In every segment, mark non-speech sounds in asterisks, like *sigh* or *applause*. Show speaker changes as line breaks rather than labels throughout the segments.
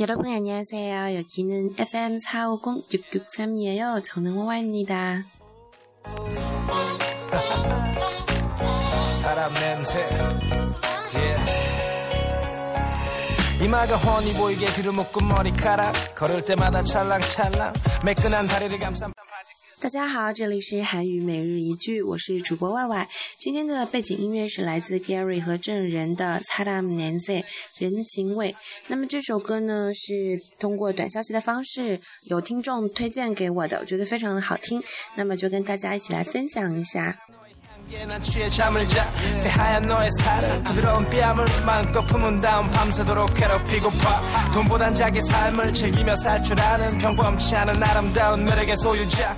여러분 안녕하세요. 여기는 FM 450663이에요. 저는 와와입니다. *laughs*
사람 냄새 yeah. 이마가 훤히 보이게 뒤로 묶은 머리카락 걸을 때마다 찰랑찰랑 매끈한 다리를 감싼
大家好，这里是韩语每日一句，我是主播外外。今天的背景音乐是来自 Gary 和郑仁的《사람 냄새》人情味。那么这首歌呢，是通过短消息的方式有听众推荐给我的，我觉得非常的好听，那么就跟大家一起来分享一下。
난 취해 잠을 자 새하얀 너의 살을 부드러운 뺨을 마음껏 품은 다음 밤새도록 괴롭히고파 돈보단 자기 삶을 즐기며 살 줄 아는 평범치 않은 아름다운 매력의 소유자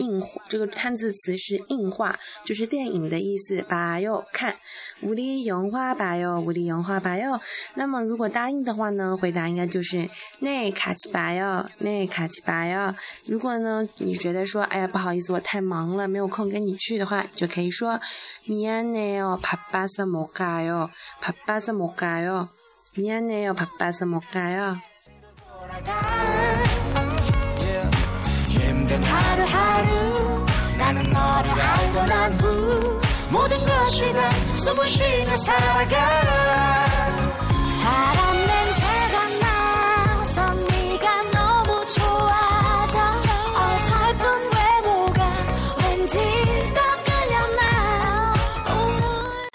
映这个汉字词是映画，就是电影的意思。把哟看，无力영화把哟，无力영화把哟。那么如果答应的话呢，回答应该就是那卡奇把哟，那卡奇把哟。如果呢你觉得说，哎呀不好意思，我太忙了，没有空跟你去的话，就可以说미안해요바빠서못가 요， 바빠서못가 요， 미안해요바빠서못가 요。
힘든 하루하루 나는 너를 알고 난 후 모든 것이 다 숨을 쉬며 살아가 사람 냄새가 나서 네가 너무 좋아져 어설픈 외모가 왠지 더 끌려나 오늘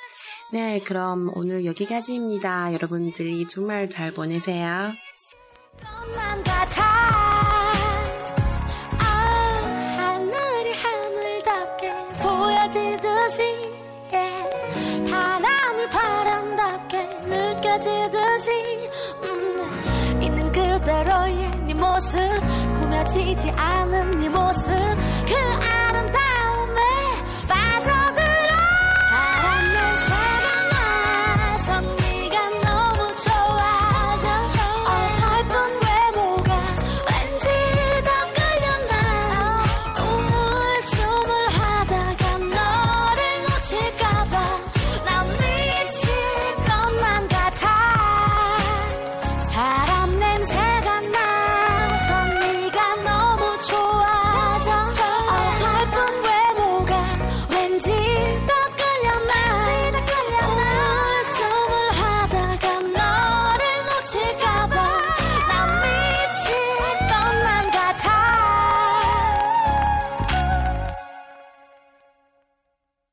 네, 그럼 오늘 여기까지입니다. 여러분들이 주말 잘 보내세요.
것만 아, 지듯이 음, 있는 그대로의 네 모습 꾸며지지 않은 네 모습 그